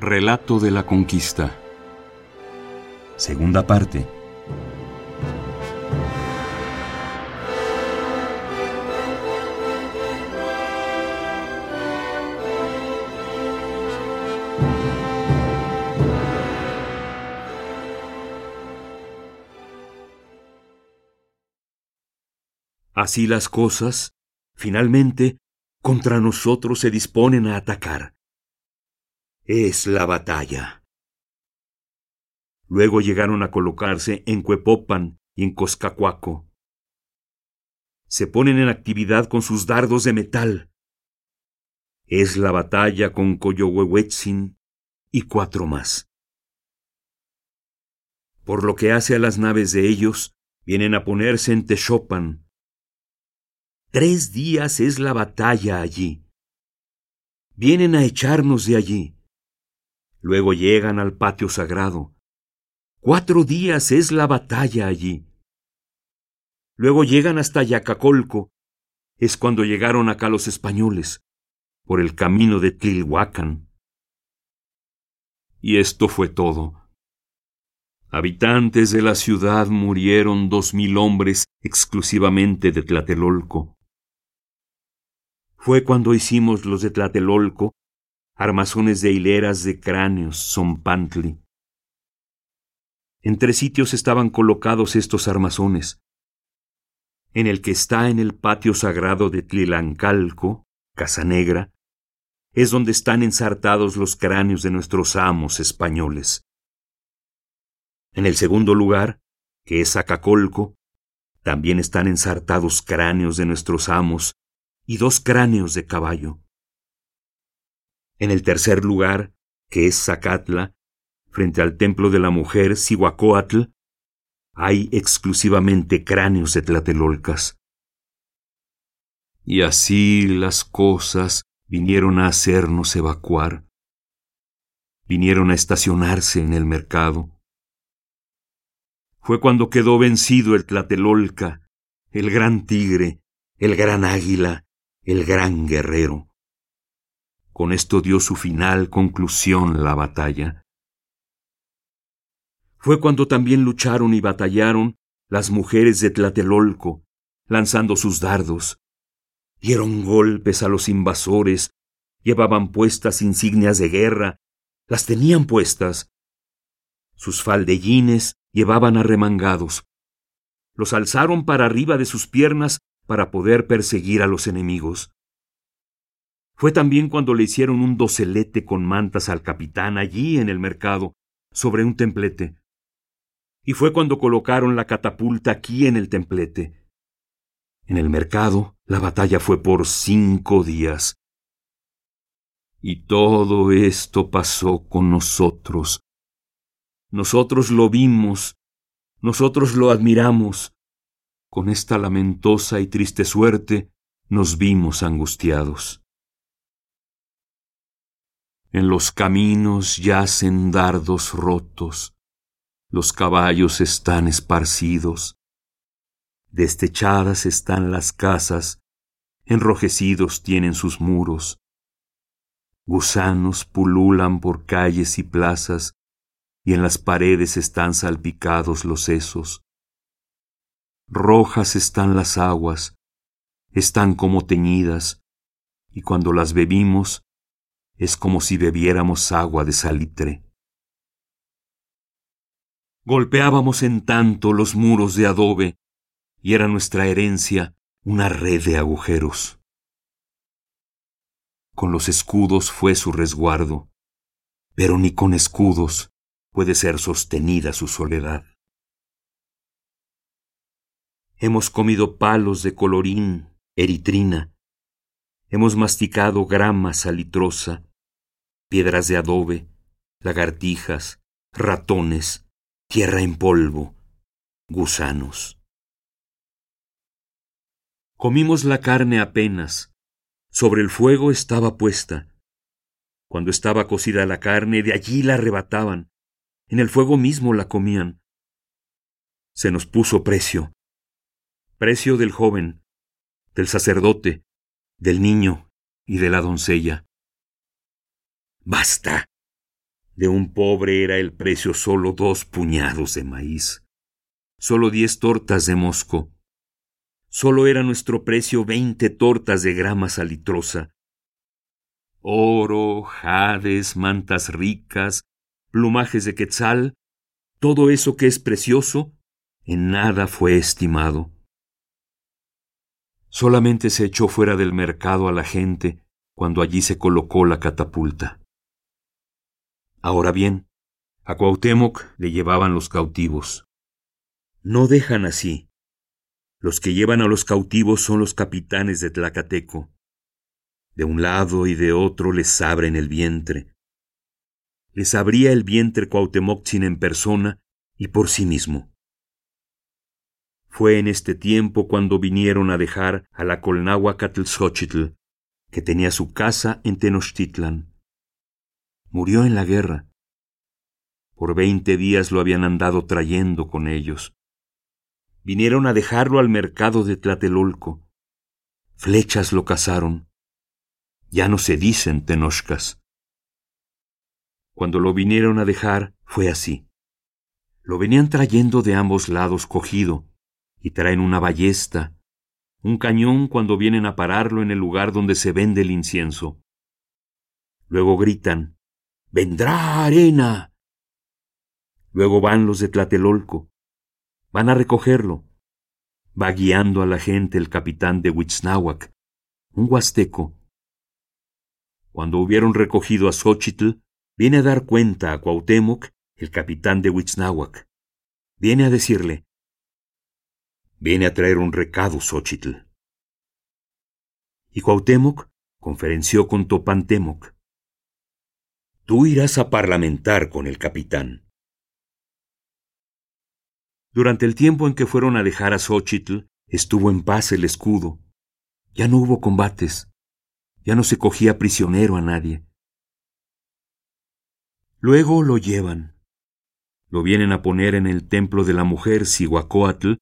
Relato de la conquista. Segunda parte. Así las cosas, finalmente, contra nosotros se disponen a atacar. Es la batalla. Luego llegaron a colocarse en Cuepopan y en Coscacuaco. Se ponen en actividad con sus dardos de metal. Es la batalla con Coyohuehuetzin y cuatro más. Por lo que hace a las naves de ellos, vienen a ponerse en Texopan. Tres días es la batalla allí. Vienen a echarnos de allí. Luego llegan al patio sagrado. Cuatro días es la batalla allí. Luego llegan hasta Yacacolco. Es cuando llegaron acá los españoles, por el camino de Tlilhuacan. Y esto fue todo. Habitantes de la ciudad murieron dos mil hombres exclusivamente de Tlatelolco. Fue cuando hicimos los de Tlatelolco armazones de hileras de cráneos, zompantli. En tres sitios estaban colocados estos armazones. En el que está en el patio sagrado de Tlilancalco, Casa Negra, es donde están ensartados los cráneos de nuestros amos españoles. En el segundo lugar, que es Acacolco, también están ensartados cráneos de nuestros amos y dos cráneos de caballo. En el tercer lugar, que es Zacatla, frente al templo de la mujer Cihuacóatl, hay exclusivamente cráneos de tlatelolcas. Y así las cosas vinieron a hacernos evacuar. Vinieron a estacionarse en el mercado. Fue cuando quedó vencido el tlatelolca, el gran tigre, el gran águila, el gran guerrero. Con esto dio su final conclusión la batalla. Fue cuando también lucharon y batallaron las mujeres de Tlatelolco, lanzando sus dardos. Dieron golpes a los invasores, llevaban puestas insignias de guerra, las tenían puestas. Sus faldellines llevaban arremangados. Los alzaron para arriba de sus piernas para poder perseguir a los enemigos. Fue también cuando le hicieron un docelete con mantas al capitán allí en el mercado, sobre un templete. Y fue cuando colocaron la catapulta aquí en el templete. En el mercado, la batalla fue por cinco días. Y todo esto pasó con nosotros. Nosotros lo vimos, nosotros lo admiramos. Con esta lamentosa y triste suerte nos vimos angustiados. En los caminos yacen dardos rotos, los caballos están esparcidos, destechadas están las casas, enrojecidos tienen sus muros, gusanos pululan por calles y plazas, y en las paredes están salpicados los sesos. Rojas están las aguas, están como teñidas, y cuando las bebimos, es como si bebiéramos agua de salitre. Golpeábamos en tanto los muros de adobe, y era nuestra herencia una red de agujeros. Con los escudos fue su resguardo, pero ni con escudos puede ser sostenida su soledad. Hemos comido palos de colorín, eritrina, hemos masticado grama salitrosa, piedras de adobe, lagartijas, ratones, tierra en polvo, gusanos. Comimos la carne apenas, sobre el fuego estaba puesta. Cuando estaba cocida la carne, de allí la arrebataban, en el fuego mismo la comían. Se nos puso precio, precio del joven, del sacerdote, del niño y de la doncella. Basta. De un pobre era el precio solo dos puñados de maíz, solo diez tortas de mosco. Solo era nuestro precio veinte tortas de grama salitrosa. Oro, jades, mantas ricas, plumajes de quetzal, todo eso que es precioso, en nada fue estimado. Solamente se echó fuera del mercado a la gente cuando allí se colocó la catapulta. Ahora bien, a Cuauhtémoc le llevaban los cautivos. No dejan así. Los que llevan a los cautivos son los capitanes de Tlacateco. De un lado y de otro les abren el vientre. Les abría el vientre Cuauhtémoc en persona y por sí mismo. Fue en este tiempo cuando vinieron a dejar a la Xochitl, que tenía su casa en Tenochtitlan. Murió en la guerra. Por veinte días lo habían andado trayendo con ellos. Vinieron a dejarlo al mercado de Tlatelolco. Flechas lo cazaron. Ya no se dicen tenochcas. Cuando lo vinieron a dejar, fue así. Lo venían trayendo de ambos lados cogido, y traen una ballesta, un cañón cuando vienen a pararlo en el lugar donde se vende el incienso. Luego gritan, vendrá arena. Luego van los de Tlatelolco, van a recogerlo. Va guiando a la gente el capitán de Huitznahuac, un huasteco. Cuando hubieron recogido a Xochitl, viene a dar cuenta a Cuauhtémoc, el capitán de Huitznahuac. Viene a decirle, viene a traer un recado, Xochitl. Y Cuauhtémoc conferenció con Topantemoc. Tú irás a parlamentar con el capitán. Durante el tiempo en que fueron a dejar a Xochitl, estuvo en paz el escudo. Ya no hubo combates. Ya no se cogía prisionero a nadie. Luego lo llevan. Lo vienen a poner en el templo de la mujer Sihuacóatl,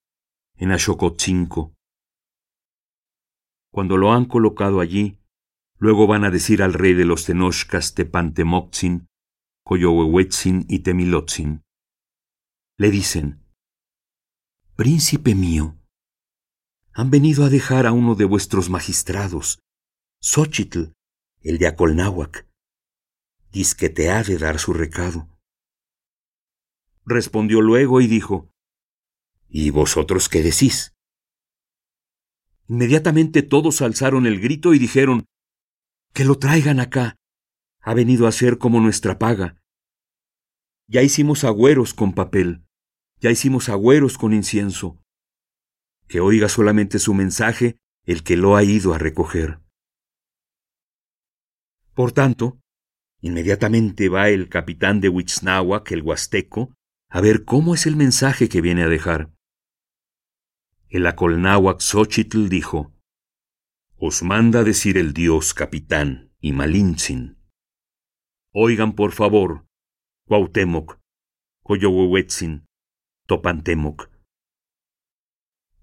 en Axocotzinco. Cuando lo han colocado allí, Luego van a decir al rey de los Tenochcas Tepantemotzin, Coyohuehuetzin y Temilotzin. Le dicen, Príncipe mío, han venido a dejar a uno de vuestros magistrados, Xochitl, el de Acolnáhuac. Diz que te ha de dar su recado. Respondió luego y dijo, ¿Y vosotros qué decís? Inmediatamente todos alzaron el grito y dijeron, que lo traigan acá. Ha venido a ser como nuestra paga. Ya hicimos agüeros con papel, ya hicimos agüeros con incienso. Que oiga solamente su mensaje el que lo ha ido a recoger. Por tanto, inmediatamente va el capitán de Huitznahuac, el huasteco, a ver cómo es el mensaje que viene a dejar. El Acolnáhuac Xochitl dijo, os manda decir el dios capitán y Malintzin. Oigan por favor, Cuauhtémoc, Coyohuehuetzin, Topantemoc.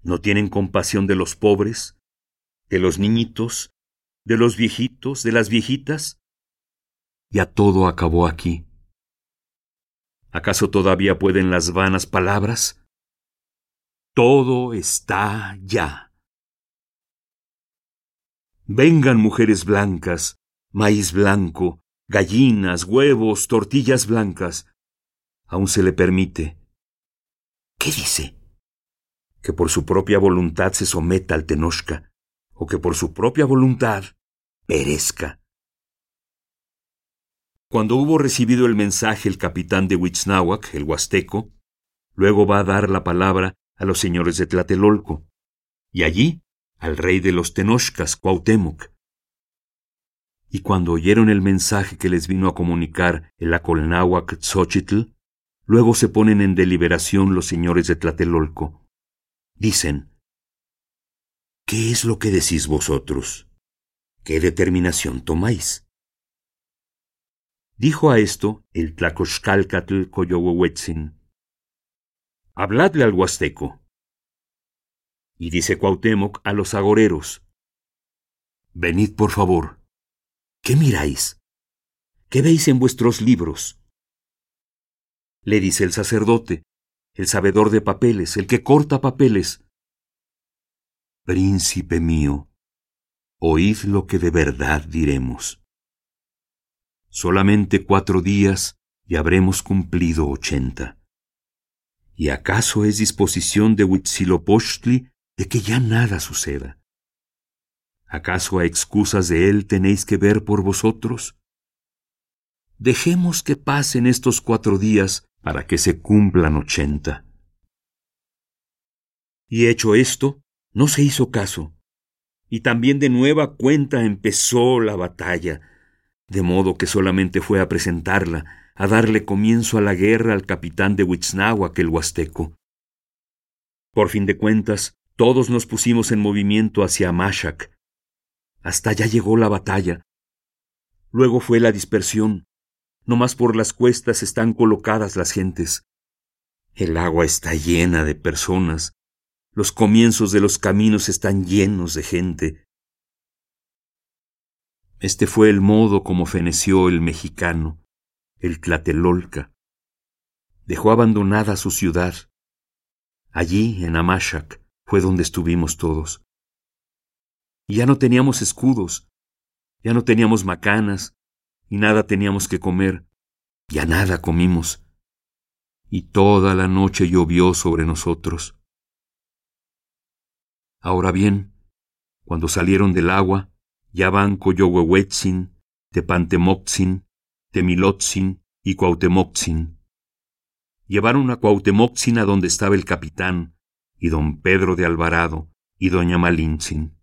¿No tienen compasión de los pobres, de los niñitos, de los viejitos, de las viejitas? Ya todo acabó aquí. ¿Acaso todavía pueden las vanas palabras? Todo está ya. Vengan mujeres blancas, maíz blanco, gallinas, huevos, tortillas blancas. Aún se le permite. ¿Qué dice? Que por su propia voluntad se someta al Tenochca, o que por su propia voluntad perezca. Cuando hubo recibido el mensaje el capitán de Huitznahuac, el huasteco, luego va a dar la palabra a los señores de Tlatelolco, y allí al rey de los Tenochcas, Cuauhtémoc. Y cuando oyeron el mensaje que les vino a comunicar el Acolnáhuac Xochitl, luego se ponen en deliberación los señores de Tlatelolco. Dicen, ¿qué es lo que decís vosotros? ¿Qué determinación tomáis? Dijo a esto el Tlacoxcalcatl Coyohuehuetzin. Habladle al huasteco. Y dice Cuauhtémoc a los agoreros, Venid por favor. ¿Qué miráis? ¿Qué veis en vuestros libros? le dice el sacerdote, el sabedor de papeles, el que corta papeles. Príncipe mío, oíd lo que de verdad diremos. Solamente cuatro días y habremos cumplido ochenta. ¿Y acaso es disposición de Huitzilopochtli de que ya nada suceda? ¿Acaso a excusas de él tenéis que ver por vosotros? Dejemos que pasen estos cuatro días para que se cumplan ochenta. Y hecho esto, no se hizo caso, y también de nueva cuenta empezó la batalla, de modo que solamente fue a presentarla, a darle comienzo a la guerra al capitán de Huitznahuac el huasteco. Por fin de cuentas, todos nos pusimos en movimiento hacia Mashac. Hasta allá llegó la batalla. Luego fue la dispersión. No más por las cuestas están colocadas las gentes. El agua está llena de personas. Los comienzos de los caminos están llenos de gente. Este fue el modo como feneció el mexicano, el Tlatelolca. Dejó abandonada su ciudad. Allí, en Amashac, fue donde estuvimos todos. Y ya no teníamos escudos, ya no teníamos macanas, y nada teníamos que comer, ya nada comimos. Y toda la noche llovió sobre nosotros. Ahora bien, cuando salieron del agua, ya van Coyohuehuetzin, Tepantemotzin, Temilotzin y Cuautemotzin. Llevaron a Cuautemotzin a donde estaba el capitán, y don Pedro de Alvarado, y doña Malintzin.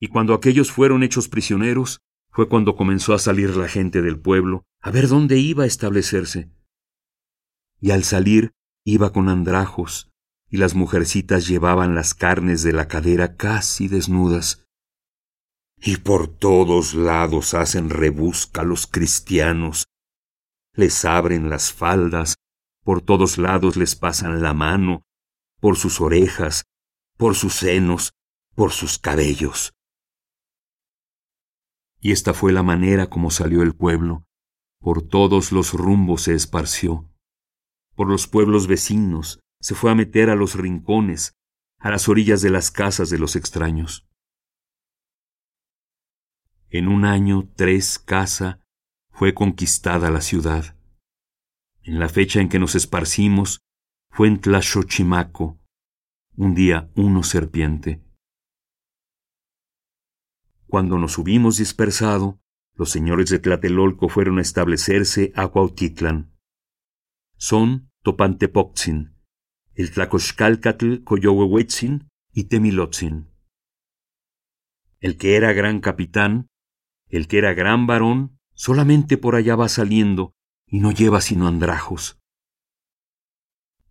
Y cuando aquellos fueron hechos prisioneros, fue cuando comenzó a salir la gente del pueblo a ver dónde iba a establecerse. Y al salir iba con andrajos, y las mujercitas llevaban las carnes de la cadera casi desnudas. Y por todos lados hacen rebusca los cristianos. Les abren las faldas, por todos lados les pasan la mano, por sus orejas, por sus senos, por sus cabellos. Y esta fue la manera como salió el pueblo. Por todos los rumbos se esparció. Por los pueblos vecinos, se fue a meter a los rincones, a las orillas de las casas de los extraños. En un año tres casa fue conquistada la ciudad. En la fecha en que nos esparcimos fue en Tlaxochimaco, un día uno serpiente. Cuando nos hubimos dispersado, los señores de Tlatelolco fueron a establecerse a Cuautitlán. Son Topantepoxin, el Tlacoxcalcatl Coyohuehuetzin y Temilotzin. El que era gran capitán, el que era gran varón, solamente por allá va saliendo y no lleva sino andrajos.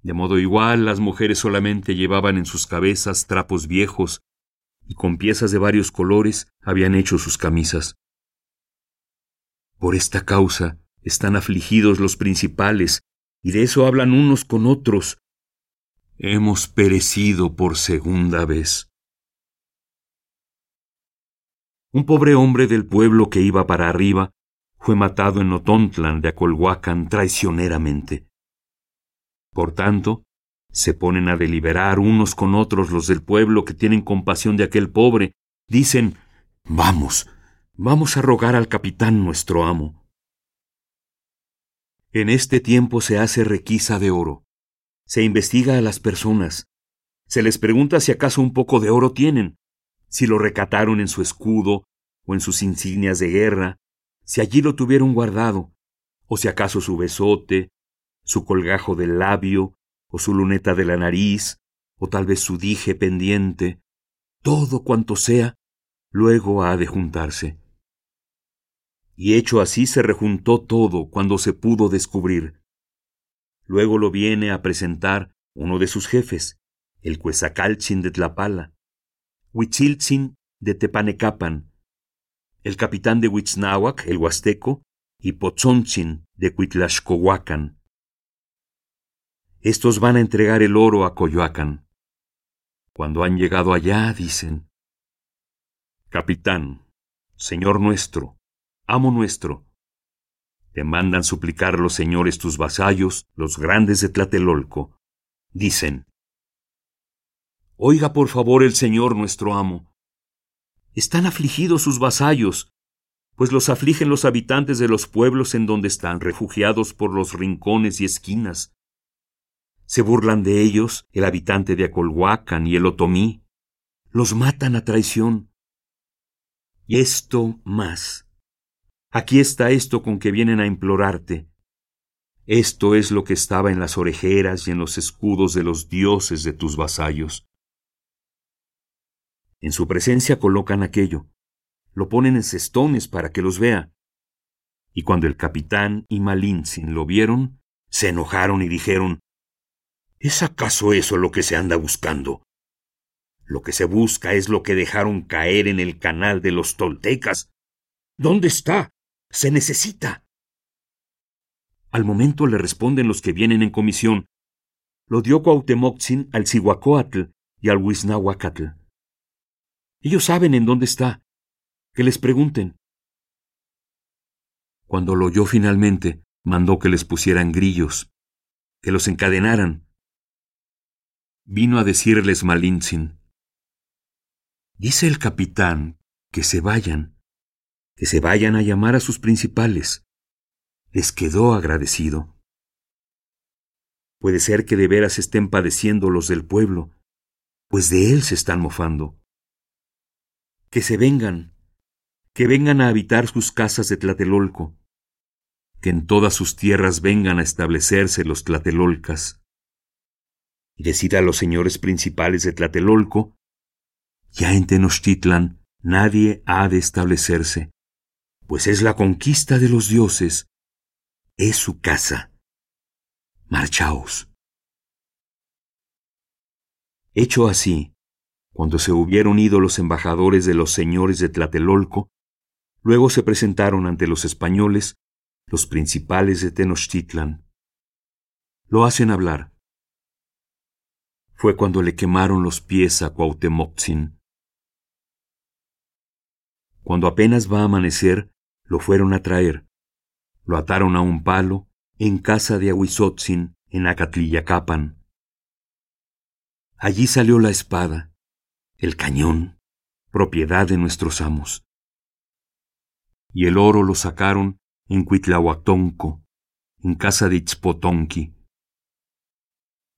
De modo igual las mujeres solamente llevaban en sus cabezas trapos viejos y con piezas de varios colores habían hecho sus camisas. Por esta causa están afligidos los principales, y de eso hablan unos con otros, hemos perecido por segunda vez. Un pobre hombre del pueblo que iba para arriba fue matado en Otontlan de Acolhuacan traicioneramente. Por tanto, se ponen a deliberar unos con otros los del pueblo que tienen compasión de aquel pobre. Dicen, vamos, vamos a rogar al capitán nuestro amo. En este tiempo se hace requisa de oro se investiga a las personas. Se les pregunta si acaso un poco de oro tienen, si lo recataron en su escudo o en sus insignias de guerra, si allí lo tuvieron guardado, o si acaso su besote, su colgajo del labio, o su luneta de la nariz, o tal vez su dije pendiente, todo cuanto sea, luego ha de juntarse. Y hecho así se rejuntó todo cuando se pudo descubrir. Luego lo viene a presentar uno de sus jefes, el Cuezacalchin de Tlapala, Huitziltzin de Tepanecapan, el capitán de Huitznahuac, el Huasteco, y Potzontzin de Cuitlaxcohuacan. Estos van a entregar el oro a Coyoacán. Cuando han llegado allá, dicen, Capitán, Señor nuestro, amo nuestro, te mandan suplicar los señores tus vasallos, los grandes de Tlatelolco. Dicen, Oiga por favor el señor nuestro amo. Están afligidos sus vasallos, pues los afligen los habitantes de los pueblos en donde están refugiados por los rincones y esquinas. Se burlan de ellos el habitante de Acolhuacan y el Otomí. Los matan a traición. Y esto más. Aquí está esto con que vienen a implorarte. Esto es lo que estaba en las orejeras y en los escudos de los dioses de tus vasallos. En su presencia colocan aquello, lo ponen en cestones para que los vea. Y cuando el capitán y Malintzin lo vieron, se enojaron y dijeron, ¿Es acaso eso lo que se anda buscando? Lo que se busca es lo que dejaron caer en el canal de los toltecas. ¿Dónde está? Se necesita. Al momento le responden los que vienen en comisión. Lo dio Cuauhtemotzin al Cihuacóatl y al Huiznahuacatl. Ellos saben en dónde está. Que les pregunten. Cuando lo oyó finalmente, mandó que les pusieran grillos, que los encadenaran. Vino a decirles Malintzin. Dice el capitán que se vayan, que se vayan a llamar a sus principales. Les quedó agradecido. Puede ser que de veras estén padeciendo los del pueblo, pues de él se están mofando que se vengan, que vengan a habitar sus casas de Tlatelolco, que en todas sus tierras vengan a establecerse los tlatelolcas. Y decida a los señores principales de Tlatelolco, ya en Tenochtitlan nadie ha de establecerse, pues es la conquista de los dioses, es su casa. Marchaos. Hecho así, cuando se hubieron ido los embajadores de los señores de Tlatelolco, luego se presentaron ante los españoles los principales de Tenochtitlan. Lo hacen hablar. Fue cuando le quemaron los pies a Cuauhtemotzin. Cuando apenas va a amanecer, lo fueron a traer. Lo ataron a un palo en casa de Ahuizotzin, en Acatlillacapan. Allí salió la espada el cañón, propiedad de nuestros amos. Y el oro lo sacaron en Cuitlahuatonco, en casa de Itzpotonqui.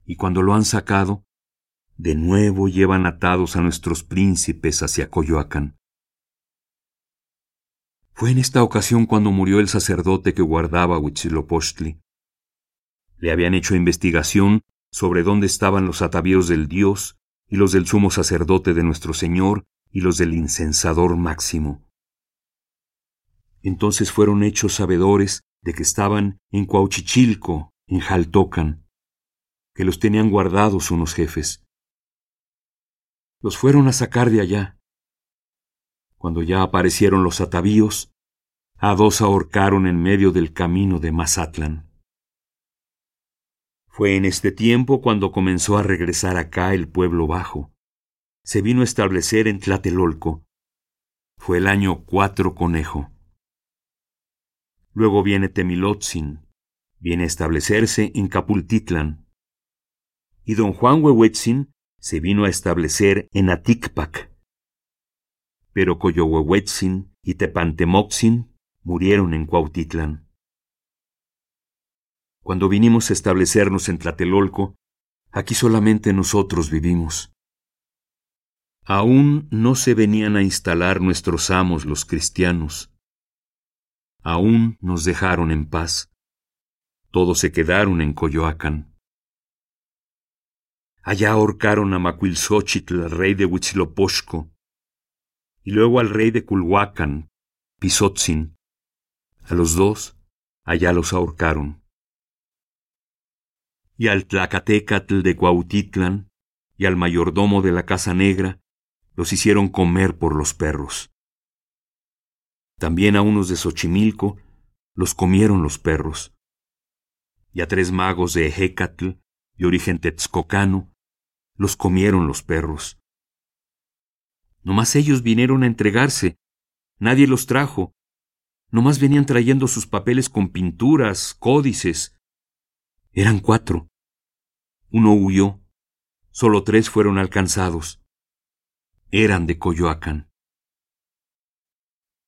Y cuando lo han sacado, de nuevo llevan atados a nuestros príncipes hacia Coyoacán. Fue en esta ocasión cuando murió el sacerdote que guardaba Huitzilopochtli. Le habían hecho investigación sobre dónde estaban los atavíos del dios y los del sumo sacerdote de nuestro Señor, y los del incensador máximo. Entonces fueron hechos sabedores de que estaban en Cuauchichilco, en Jaltocan, que los tenían guardados unos jefes. Los fueron a sacar de allá. Cuando ya aparecieron los atavíos, a dos ahorcaron en medio del camino de Mazatlan. Fue en este tiempo cuando comenzó a regresar acá el pueblo bajo. Se vino a establecer en Tlatelolco. Fue el año cuatro conejo. Luego viene Temilotzin, viene a establecerse en Capultitlan. Y don Juan Huehuetzin se vino a establecer en Aticpac. Pero Coyohuehuetzin y Tepantemoxin murieron en Cuautitlan. Cuando vinimos a establecernos en Tlatelolco, aquí solamente nosotros vivimos. Aún no se venían a instalar nuestros amos los cristianos. Aún nos dejaron en paz. Todos se quedaron en Coyoacán. Allá ahorcaron a Macuilxóchitl, rey de Huitzilopochtli, y luego al rey de Culhuacán, Pisotzin. A los dos, allá los ahorcaron y al Tlacatecatl de Cuautitlan y al mayordomo de la Casa Negra los hicieron comer por los perros. También a unos de Xochimilco los comieron los perros. Y a tres magos de Ejecatl y origen texcocano los comieron los perros. Nomás ellos vinieron a entregarse, nadie los trajo, Nomás venían trayendo sus papeles con pinturas, códices. Eran cuatro. Uno huyó. Solo tres fueron alcanzados. Eran de Coyoacán.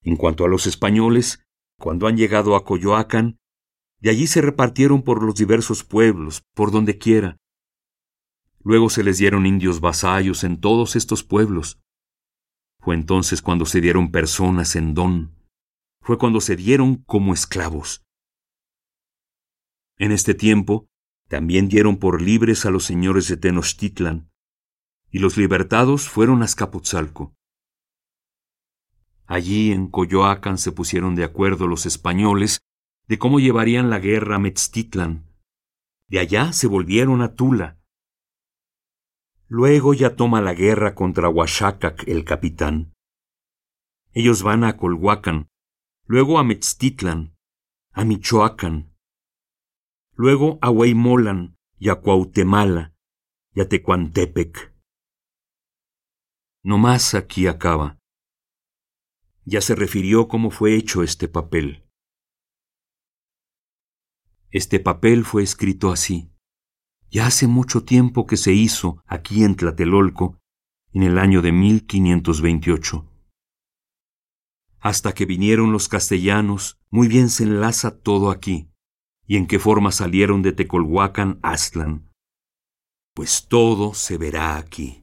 En cuanto a los españoles, cuando han llegado a Coyoacán, de allí se repartieron por los diversos pueblos, por donde quiera. Luego se les dieron indios vasallos en todos estos pueblos. Fue entonces cuando se dieron personas en don. Fue cuando se dieron como esclavos. En este tiempo, también dieron por libres a los señores de Tenochtitlan, y los libertados fueron a Azcapotzalco. Allí en Coyoacán se pusieron de acuerdo los españoles de cómo llevarían la guerra a Metztitlan. De allá se volvieron a Tula. Luego ya toma la guerra contra Huachacac el capitán. Ellos van a Colhuacan, luego a Metztitlan, a Michoacán, luego a Huaymolan y a Cuautemala y a Tecuantepec. No más aquí acaba. Ya se refirió cómo fue hecho este papel. Este papel fue escrito así. Ya hace mucho tiempo que se hizo aquí en Tlatelolco, en el año de 1528. Hasta que vinieron los castellanos, muy bien se enlaza todo aquí. ¿Y en qué forma salieron de Tecolhuacan Aztlán? Pues todo se verá aquí.